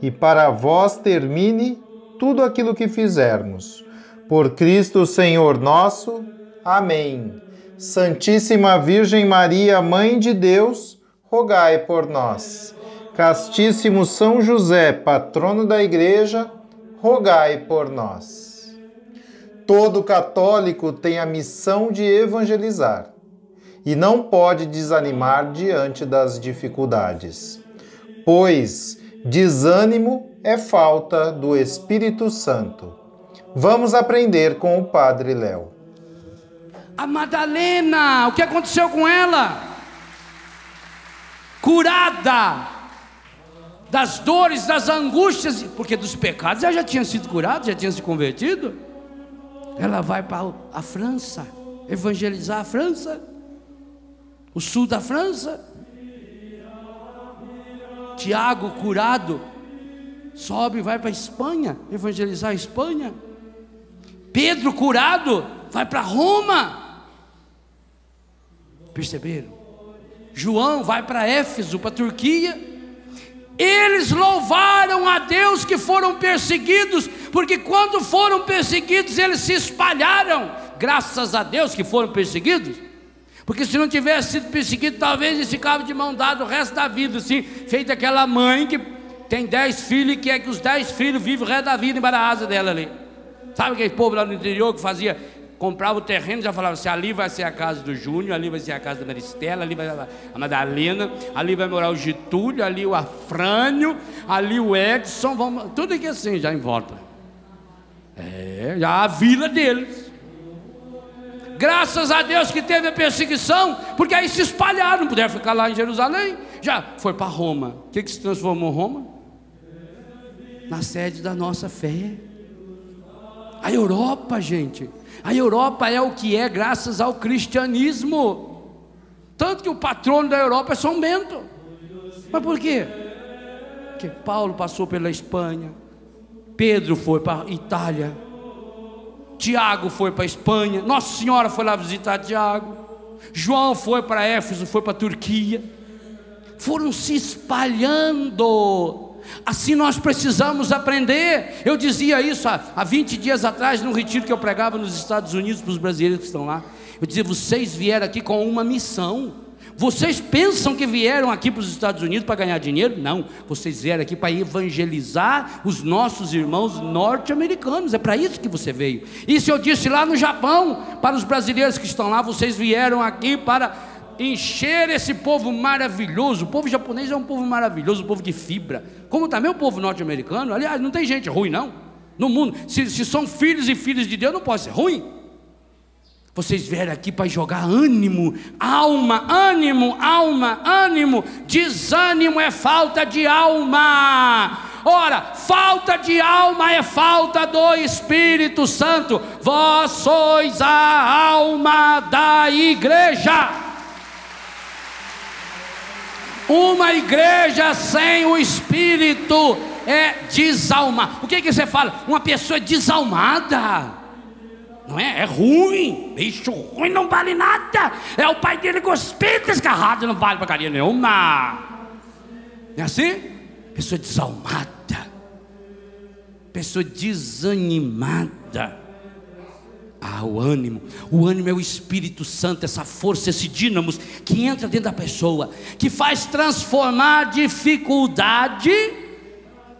e para vós termine tudo aquilo que fizermos. Por Cristo Senhor nosso. Amém. Santíssima Virgem Maria, Mãe de Deus, rogai por nós. Castíssimo São José, patrono da Igreja, rogai por nós. Todo católico tem a missão de evangelizar e não pode desanimar diante das dificuldades, pois Desânimo é falta do Espírito Santo. Vamos aprender com o Padre Léo. A Madalena, o que aconteceu com ela? Curada das dores, das angústias, porque dos pecados ela já tinha sido curada, já tinha se convertido. Ela vai para a França, evangelizar a França, o sul da França. Tiago, curado, sobe e vai para a Espanha, evangelizar a Espanha. Pedro, curado, vai para Roma. Perceberam? João vai para Éfeso, para a Turquia. Eles louvaram a Deus que foram perseguidos, porque quando foram perseguidos, eles se espalharam. Graças a Deus que foram perseguidos. Porque se não tivesse sido perseguido, talvez eles ficavam de mão dada o resto da vida, assim, feito aquela mãe que tem dez filhos e quer que os dez filhos vivem o resto da vida embaixo da asa dela ali. Sabe aquele povo lá no interior que fazia, comprava o terreno, já falava assim, ali vai ser a casa do Júnior, ali vai ser a casa da Maristela, ali vai a Madalena, ali vai morar o Getúlio, ali o Afrânio, ali o Edson, vamos, tudo aqui assim, já em volta. É, já a vila deles. Graças a Deus que teve a perseguição, porque aí se espalharam, não puderam ficar lá em Jerusalém. Já foi para Roma. O que, que se transformou Roma? Na sede da nossa fé. A Europa, gente. A Europa é o que é graças ao cristianismo. Tanto que o patrono da Europa é São Bento. Mas por quê? Porque Paulo passou pela Espanha, Pedro foi para a Itália, Tiago foi para a Espanha, Nossa Senhora foi lá visitar Tiago, João foi para Éfeso, foi para a Turquia, foram se espalhando. Assim nós precisamos aprender. Eu dizia isso há, há 20 dias atrás, num retiro que eu pregava nos Estados Unidos para os brasileiros que estão lá. Eu dizia: vocês vieram aqui com uma missão. Vocês pensam que vieram aqui para os Estados Unidos para ganhar dinheiro? Não, vocês vieram aqui para evangelizar os nossos irmãos norte-americanos. É para isso que você veio. Isso eu disse lá no Japão para os brasileiros que estão lá. Vocês vieram aqui para encher esse povo maravilhoso. O povo japonês é um povo maravilhoso, um povo de fibra. Como também o povo norte-americano. Aliás, não tem gente ruim, não. No mundo, se, se são filhos e filhas de Deus, não pode ser ruim. Vocês vieram aqui para jogar ânimo, alma, ânimo, alma, ânimo. Desânimo é falta de alma. Ora, falta de alma é falta do Espírito Santo. Vós sois a alma da igreja. Uma igreja sem o Espírito é desalma. O que, que você fala? Uma pessoa desalmada. Não é? É ruim. Bicho ruim não vale nada. É o pai dele cuspido desgarrado, não vale porcaria nenhuma. Não é assim? Pessoa desalmada. Pessoa desanimada. Ah, o ânimo. O ânimo é o Espírito Santo, essa força, esse dínamo que entra dentro da pessoa, que faz transformar dificuldade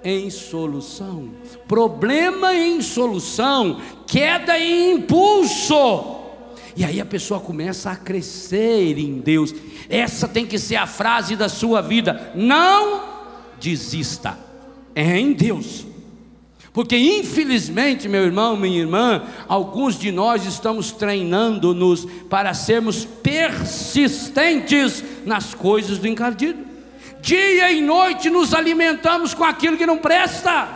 em solução. Problema em solução, queda em impulso. E aí a pessoa começa a crescer em Deus. Essa tem que ser a frase da sua vida. Não desista. É em Deus. Porque infelizmente, meu irmão, minha irmã, alguns de nós estamos treinando-nos para sermos persistentes nas coisas do encardido. Dia e noite nos alimentamos com aquilo que não presta.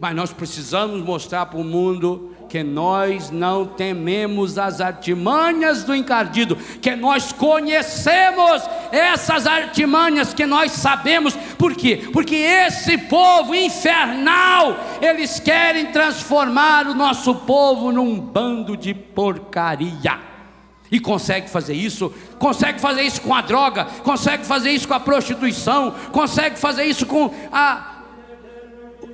Mas nós precisamos mostrar para o mundo que nós não tememos as artimanhas do encardido, que nós conhecemos essas artimanhas, que nós sabemos, por quê? Porque esse povo infernal, eles querem transformar o nosso povo num bando de porcaria. E consegue fazer isso, consegue fazer isso com a droga, consegue fazer isso com a prostituição, consegue fazer isso com a,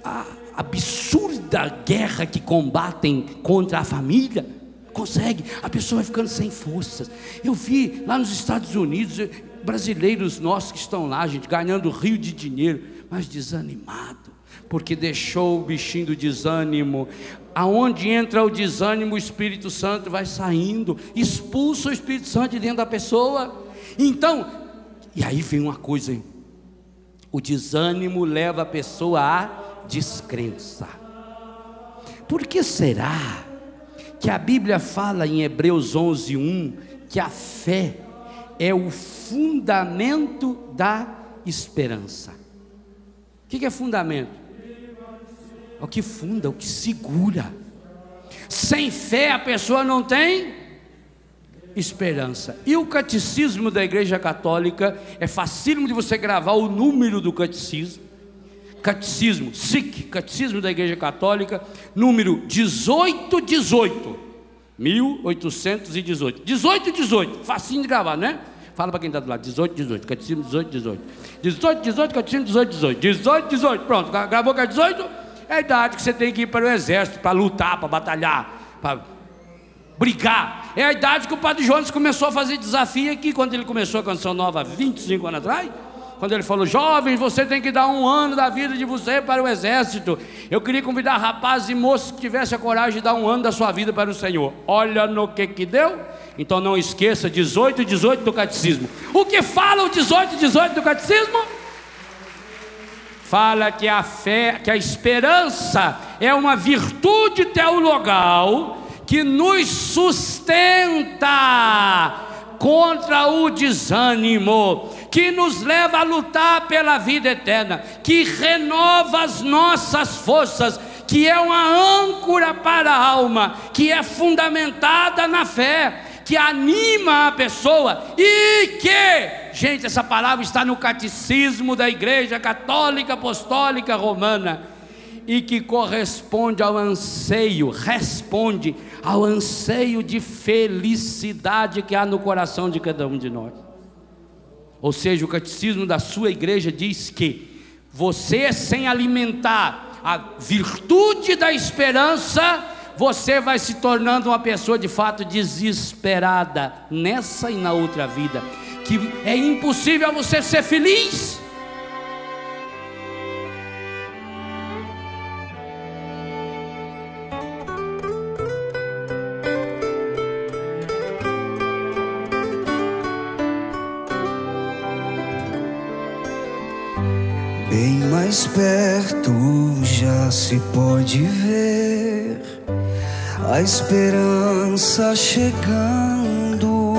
a absurda guerra que combatem contra a família. Consegue, a pessoa vai ficando sem forças. Eu vi lá nos Estados Unidos, eh, brasileiros nossos que estão lá, gente, ganhando rio de dinheiro, mas desanimado, porque deixou o bichinho do desânimo. Aonde entra o desânimo, o Espírito Santo vai saindo, expulsa o Espírito Santo de dentro da pessoa. Então, e aí vem uma coisa, hein? o desânimo leva a pessoa a descrença. Por que será que a Bíblia fala em Hebreus 11:1 que a fé é o fundamento da esperança? O que é fundamento? É o que funda, o que segura. Sem fé a pessoa não tem esperança. E o catecismo da Igreja Católica é facílimo de você gravar o número do catecismo. Catecismo, SIC, Catecismo da Igreja Católica, número 1818. 1818. 1818, facinho de gravar, né? Fala para quem está do lado, 18, 18, Catecismo 18, 18. 18, 18, Catecismo 18, 18. 18, 18, pronto, gravou que é 18? É a idade que você tem que ir para o exército, para lutar, para batalhar, para brigar. É a idade que o Padre Jones começou a fazer desafio aqui, quando ele começou a Canção Nova, 25 anos atrás quando ele falou: Jovens, você tem que dar um ano da vida de você para o exército. Eu queria convidar rapazes e moços que tivessem a coragem de dar um ano da sua vida para o Senhor. Olha no que que deu. Então não esqueça 18 e 18 do catecismo. O que fala o 18 e 18 do catecismo? Fala que a fé, que a esperança é uma virtude teologal que nos sustenta contra o desânimo, que nos leva a lutar pela vida eterna, que renova as nossas forças, que é uma âncora para a alma, que é fundamentada na fé, que anima a pessoa e que, gente, essa palavra está no catecismo da Igreja Católica Apostólica Romana e que corresponde ao anseio, responde ao anseio de felicidade que há no coração de cada um de nós. Ou seja, o catecismo da sua igreja diz que você, sem alimentar a virtude da esperança, você vai se tornando uma pessoa de fato desesperada nessa e na outra vida, que é impossível você ser feliz. Mais perto já se pode ver a esperança chegando,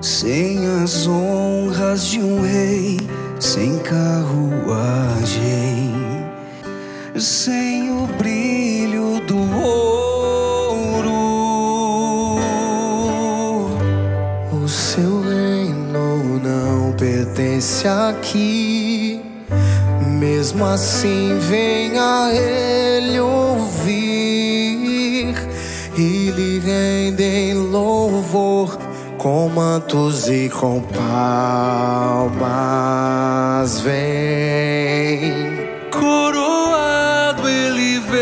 sem as honras de um rei, sem carruagem, com palmas vem, coroado ele vem,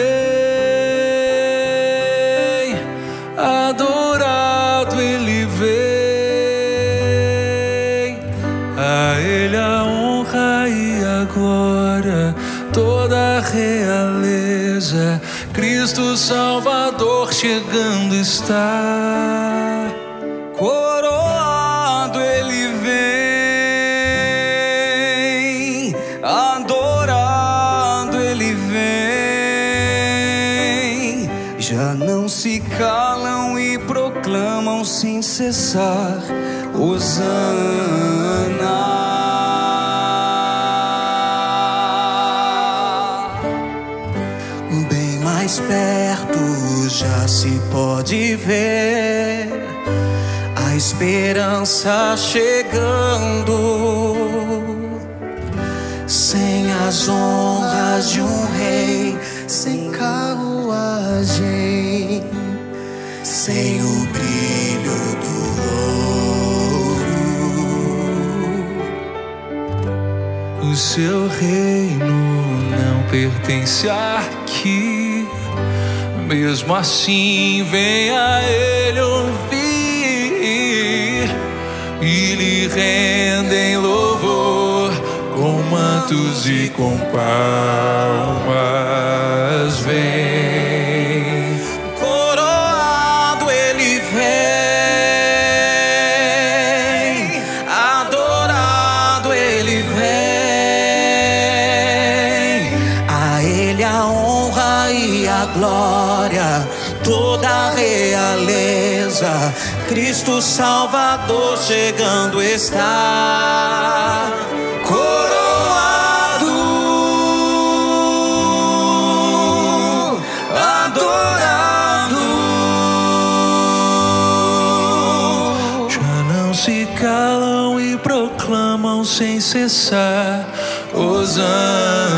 adorado ele vem, a ele a honra e agora toda a realeza, Cristo Salvador chegando está. Cessar, Hosana. Bem mais perto já se pode ver a esperança chegando. Sem as honras de um rei, sem carruagem, sem o seu reino não pertence aqui. Mesmo assim, venha ele ouvir e lhe rendem louvor com mantos e com palmas. Vem, Cristo Salvador chegando está. Coroado, adorado. Já não se calam e proclamam sem cessar. Hosana.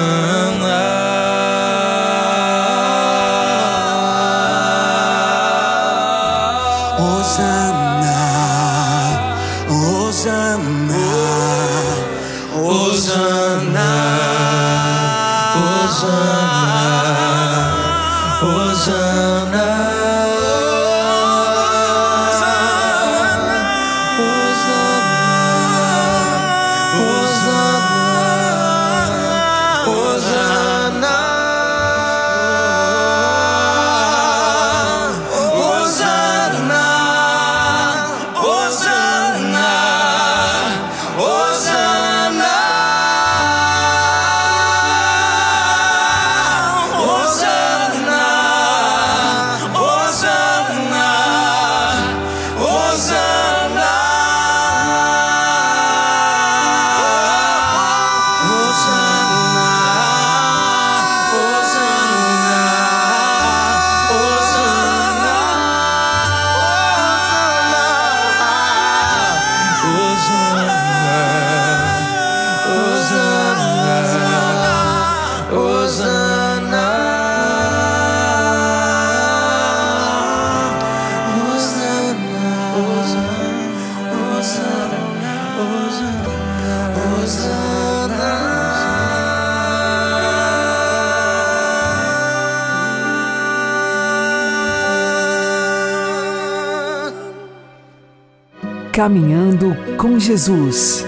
Caminhando com Jesus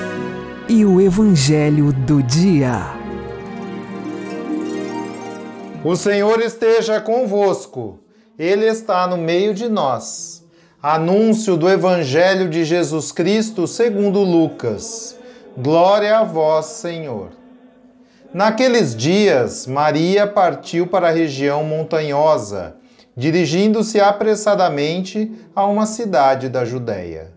e o Evangelho do Dia. O Senhor esteja convosco, Ele está no meio de nós. Anúncio do Evangelho de Jesus Cristo segundo Lucas. Glória a vós, Senhor. Naqueles dias, Maria partiu para a região montanhosa, dirigindo-se apressadamente a uma cidade da Judéia.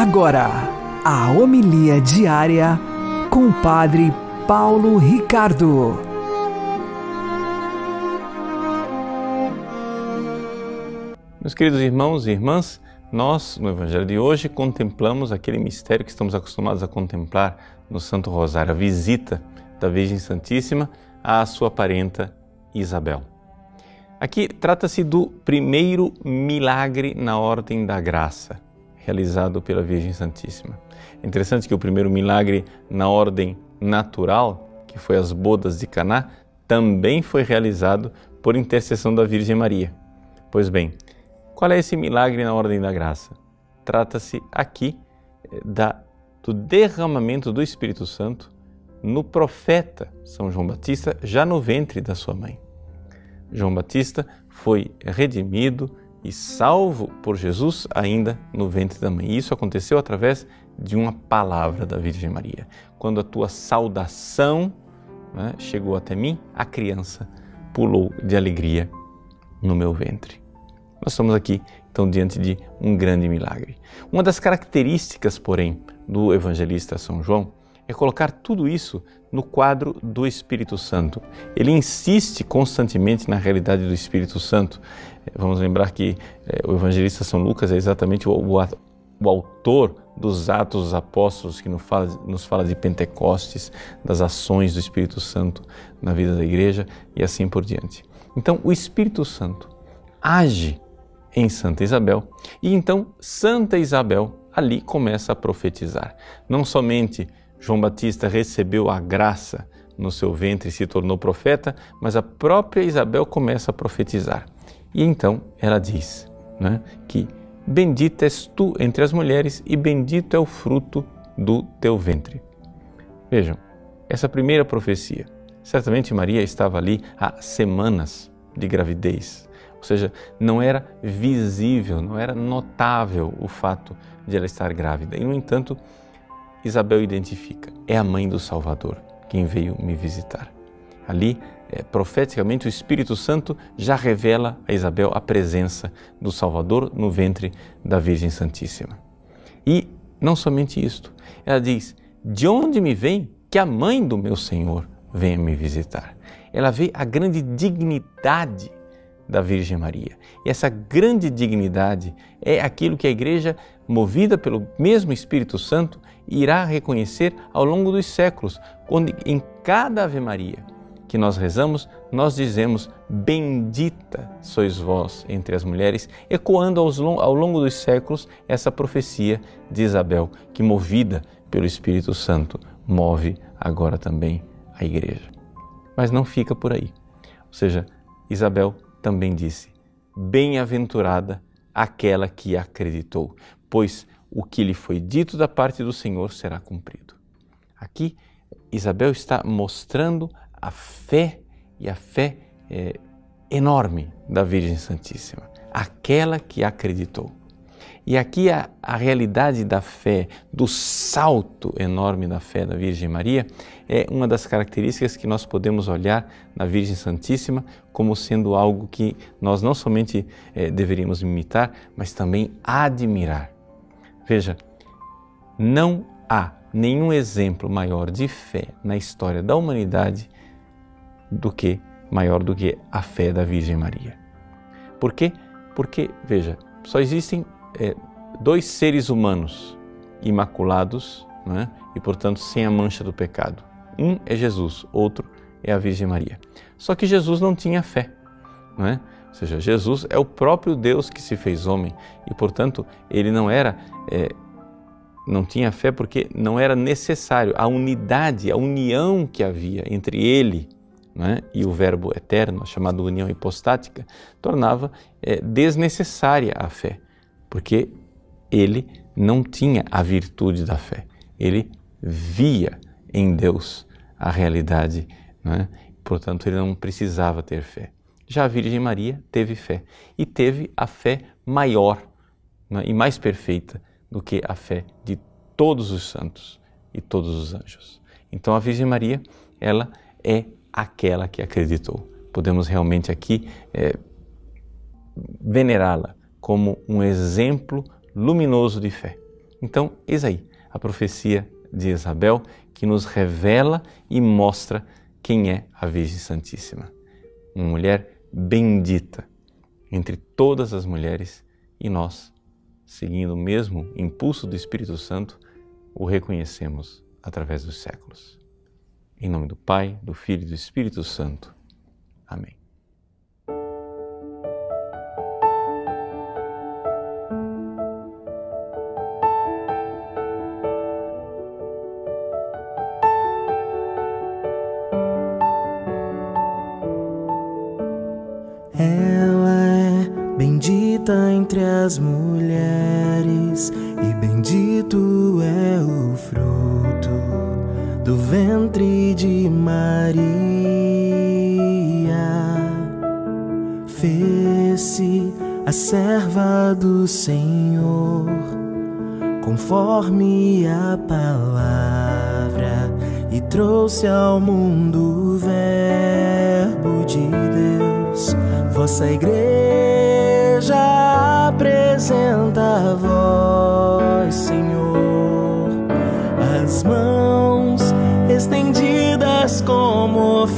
Agora a homilia diária com o Padre Paulo Ricardo. Meus queridos irmãos e irmãs, nós, no Evangelho de hoje, contemplamos aquele mistério que estamos acostumados a contemplar no Santo Rosário, a visita da Virgem Santíssima à sua parenta Isabel. Aqui trata-se do primeiro milagre na Ordem da Graça, realizado pela Virgem Santíssima. É interessante que o primeiro milagre na ordem natural, que foi as bodas de Caná, também foi realizado por intercessão da Virgem Maria. Pois bem, qual é esse milagre na ordem da graça? Trata-se aqui eh, da, do derramamento do Espírito Santo no profeta São João Batista, já no ventre da sua mãe. João Batista foi redimido e salvo por Jesus ainda no ventre da mãe. Isso aconteceu através de uma palavra da Virgem Maria. Quando a tua saudação né, chegou até mim, a criança pulou de alegria no meu ventre. Nós estamos aqui, então, diante de um grande milagre. Uma das características, porém, do evangelista São João é colocar tudo isso no quadro do Espírito Santo. Ele insiste constantemente na realidade do Espírito Santo. Vamos lembrar que eh, o evangelista São Lucas é exatamente o, o, o autor dos Atos dos Apóstolos, que nos fala, nos fala de Pentecostes, das ações do Espírito Santo na vida da igreja e assim por diante. Então, o Espírito Santo age em Santa Isabel e então Santa Isabel ali começa a profetizar. Não somente João Batista recebeu a graça no seu ventre e se tornou profeta, mas a própria Isabel começa a profetizar. E então ela diz né, que Bendita és tu entre as mulheres e bendito é o fruto do teu ventre. Vejam, essa primeira profecia. Certamente Maria estava ali há semanas de gravidez, ou seja, não era visível, não era notável o fato de ela estar grávida. E, no entanto, Isabel identifica: é a mãe do Salvador quem veio me visitar. Ali, é, profeticamente, o Espírito Santo já revela a Isabel a presença do Salvador no ventre da Virgem Santíssima. E não somente isto, ela diz: De onde me vem que a mãe do meu Senhor venha me visitar? Ela vê a grande dignidade da Virgem Maria. E essa grande dignidade é aquilo que a igreja, movida pelo mesmo Espírito Santo, irá reconhecer ao longo dos séculos, quando em cada Ave Maria que nós rezamos, nós dizemos: Bendita sois vós entre as mulheres, ecoando ao longo dos séculos essa profecia de Isabel, que, movida pelo Espírito Santo, move agora também a igreja. Mas não fica por aí. Ou seja, Isabel também disse: Bem-aventurada aquela que acreditou, pois o que lhe foi dito da parte do Senhor será cumprido. Aqui, Isabel está mostrando a fé e a fé é, enorme da Virgem Santíssima, aquela que acreditou. E aqui a, a realidade da fé, do salto enorme da fé da Virgem Maria, é uma das características que nós podemos olhar na Virgem Santíssima como sendo algo que nós não somente é, deveríamos imitar, mas também admirar. Veja, não há nenhum exemplo maior de fé na história da humanidade do que maior do que a fé da Virgem Maria. Por quê? Porque, veja, só existem é, dois seres humanos imaculados né, e, portanto, sem a mancha do pecado. Um é Jesus, outro é a Virgem Maria. Só que Jesus não tinha fé. Não é? Ou seja, Jesus é o próprio Deus que se fez homem e, portanto, ele não era. É, não tinha fé porque não era necessário. A unidade, a união que havia entre ele né, e o Verbo eterno, a chamada união hipostática, tornava é, desnecessária a fé porque ele não tinha a virtude da fé. Ele via em Deus a realidade, é? portanto, ele não precisava ter fé. Já a Virgem Maria teve fé e teve a fé maior é? e mais perfeita do que a fé de todos os santos e todos os anjos. Então, a Virgem Maria, ela é aquela que acreditou. Podemos realmente aqui é, venerá-la como um exemplo luminoso de fé. Então, eis aí a profecia de Isabel que nos revela e mostra quem é a Virgem Santíssima. Uma mulher bendita entre todas as mulheres e nós, seguindo o mesmo impulso do Espírito Santo, o reconhecemos através dos séculos. Em nome do Pai, do Filho e do Espírito Santo. Amém. entre as mulheres, Senhor, conforme a palavra, e trouxe ao mundo o Verbo de Deus, vossa igreja apresenta a vós, Senhor, as mãos estendidas como oferta.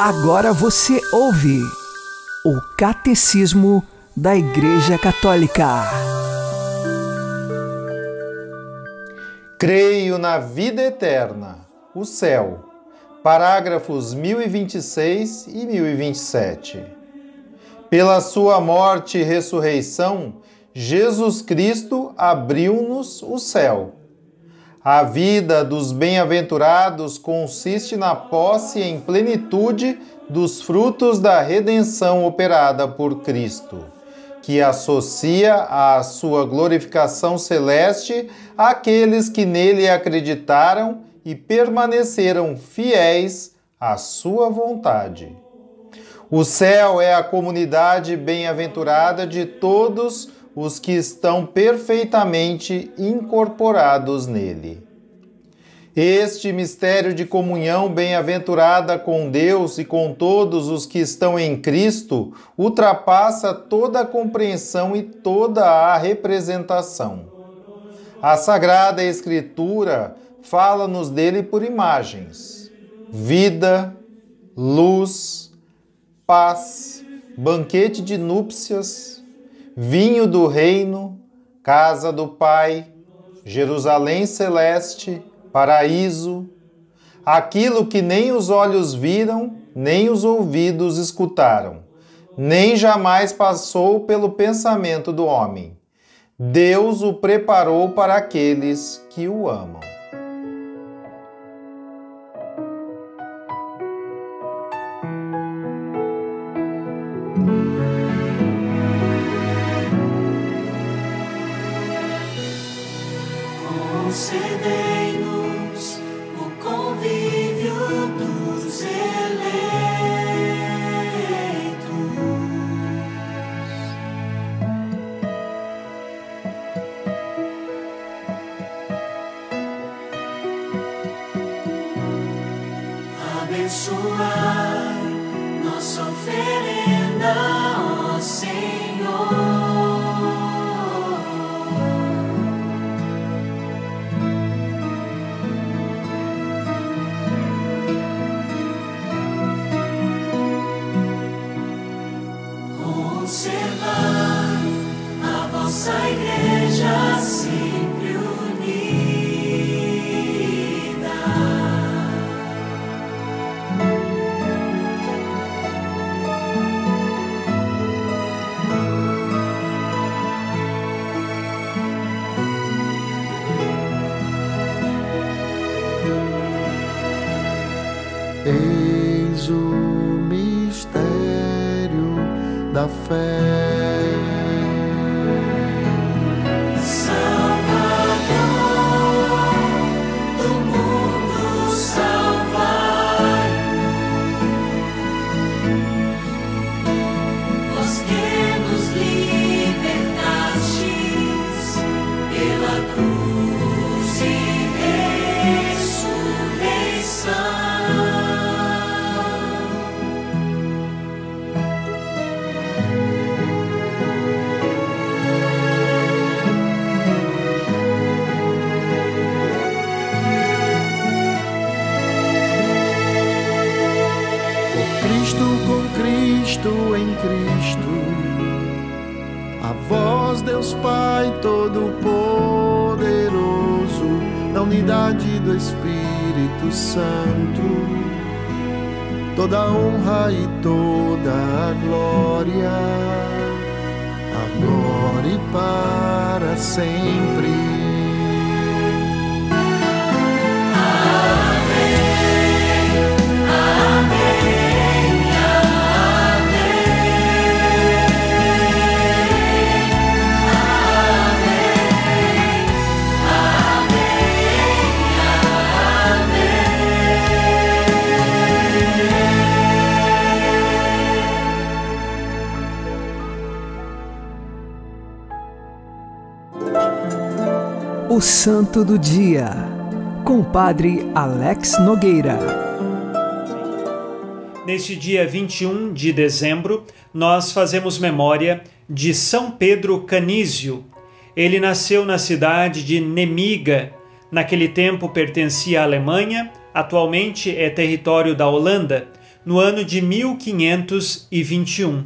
Agora você ouve o Catecismo da Igreja Católica. Creio na vida eterna, o céu. Parágrafos 1026 e 1027. Pela sua morte e ressurreição, Jesus Cristo abriu-nos o céu a vida dos bem-aventurados consiste na posse em plenitude dos frutos da redenção operada por Cristo, que associa à sua glorificação celeste aqueles que nele acreditaram e permaneceram fiéis à sua vontade. O céu é a comunidade bem-aventurada de todos os que estão perfeitamente incorporados nele. Este mistério de comunhão bem-aventurada com Deus e com todos os que estão em Cristo ultrapassa toda a compreensão e toda a representação. A Sagrada Escritura fala-nos dele por imagens: vida, luz, paz, banquete de núpcias vinho do reino, casa do Pai, Jerusalém celeste, paraíso, aquilo que nem os olhos viram, nem os ouvidos escutaram, nem jamais passou pelo pensamento do homem. Deus o preparou para aqueles que o amam. Nossa Espírito Santo, toda honra e toda a glória, agora e para sempre. O Santo do Dia, com o Padre Alex Nogueira. Neste dia 21 de dezembro, nós fazemos memória de São Pedro Canísio. Ele nasceu na cidade de Nemiga. Naquele tempo pertencia à Alemanha, atualmente é território da Holanda, no ano de 1521.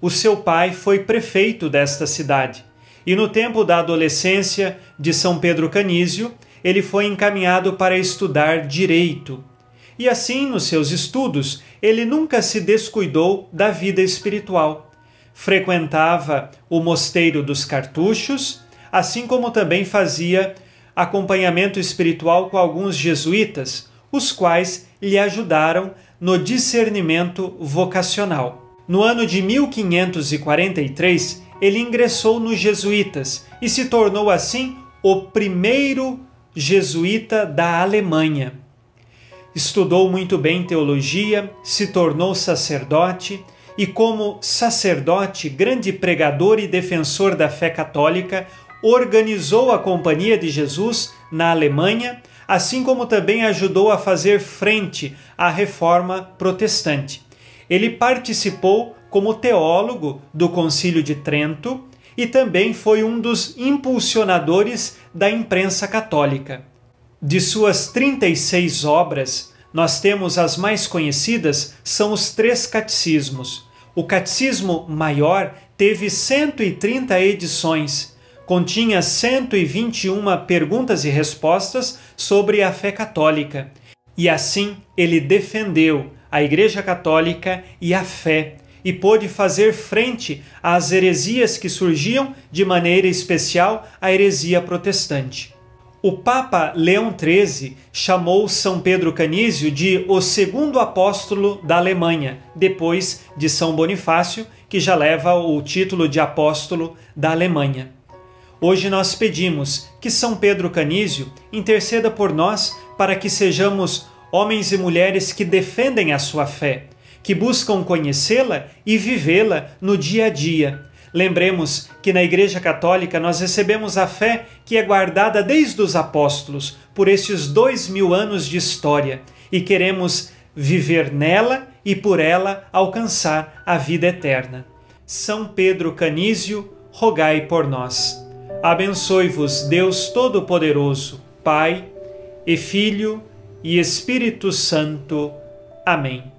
O seu pai foi prefeito desta cidade e no tempo da adolescência de São Pedro Canísio, ele foi encaminhado para estudar direito. E assim, nos seus estudos, ele nunca se descuidou da vida espiritual. Frequentava o mosteiro dos cartuchos, assim como também fazia acompanhamento espiritual com alguns jesuítas, os quais lhe ajudaram no discernimento vocacional. No ano de 1543, ele ingressou nos jesuítas e se tornou assim o primeiro jesuíta da Alemanha. Estudou muito bem teologia, se tornou sacerdote e, como sacerdote, grande pregador e defensor da fé católica, organizou a Companhia de Jesus na Alemanha, assim como também ajudou a fazer frente à reforma protestante. Ele participou como teólogo do Concílio de Trento e também foi um dos impulsionadores da imprensa católica. De suas 36 obras, nós temos as mais conhecidas são os três catecismos. O catecismo maior teve 130 edições. Continha 121 perguntas e respostas sobre a fé católica. E assim ele defendeu a Igreja Católica e a fé e pôde fazer frente às heresias que surgiam, de maneira especial a heresia protestante. O Papa Leão XIII chamou São Pedro Canísio de o segundo apóstolo da Alemanha, depois de São Bonifácio, que já leva o título de apóstolo da Alemanha. Hoje nós pedimos que São Pedro Canísio interceda por nós para que sejamos homens e mulheres que defendem a sua fé, que buscam conhecê-la e vivê-la no dia a dia. Lembremos que na Igreja Católica nós recebemos a fé que é guardada desde os apóstolos, por estes dois mil anos de história, e queremos viver nela e por ela alcançar a vida eterna. São Pedro Canísio, rogai por nós. Abençoe-vos Deus Todo-Poderoso, Pai e Filho e Espírito Santo. Amém.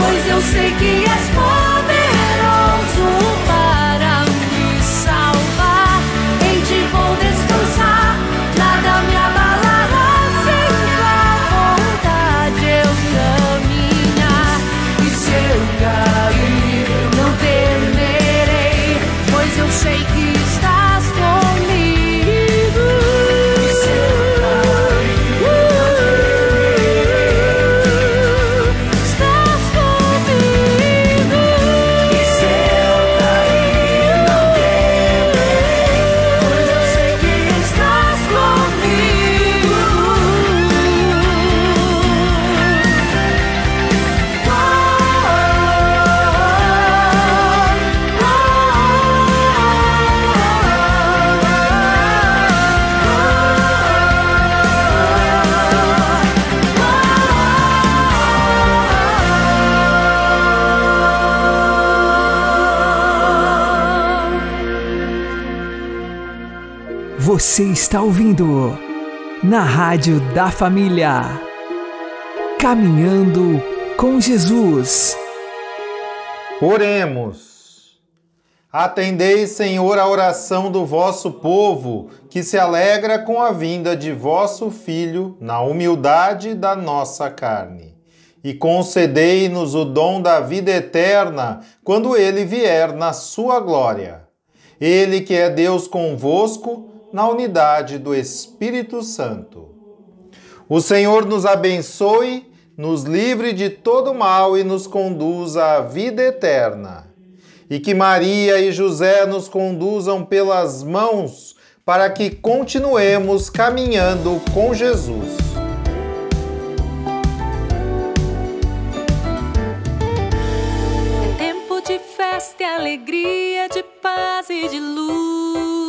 Pois eu sei que és poderoso Você está ouvindo na Rádio da Família. Caminhando com Jesus. Oremos. Atendei, Senhor, a oração do vosso povo, que se alegra com a vinda de vosso filho na humildade da nossa carne. E concedei-nos o dom da vida eterna quando ele vier na sua glória. Ele que é Deus convosco, na unidade do Espírito Santo. O Senhor nos abençoe, nos livre de todo mal e nos conduza à vida eterna. E que Maria e José nos conduzam pelas mãos para que continuemos caminhando com Jesus. Tempo de festa, alegria, de paz e de luz.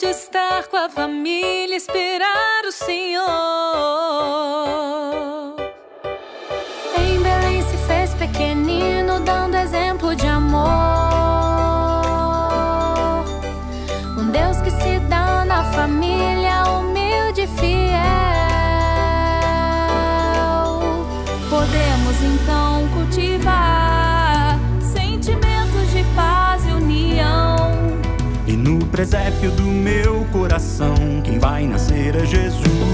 de estar com a família, esperar o Senhor. Em Belém se fez pequenino, dando exemplo de amor. presépio do meu coração. Quem vai nascer é Jesus.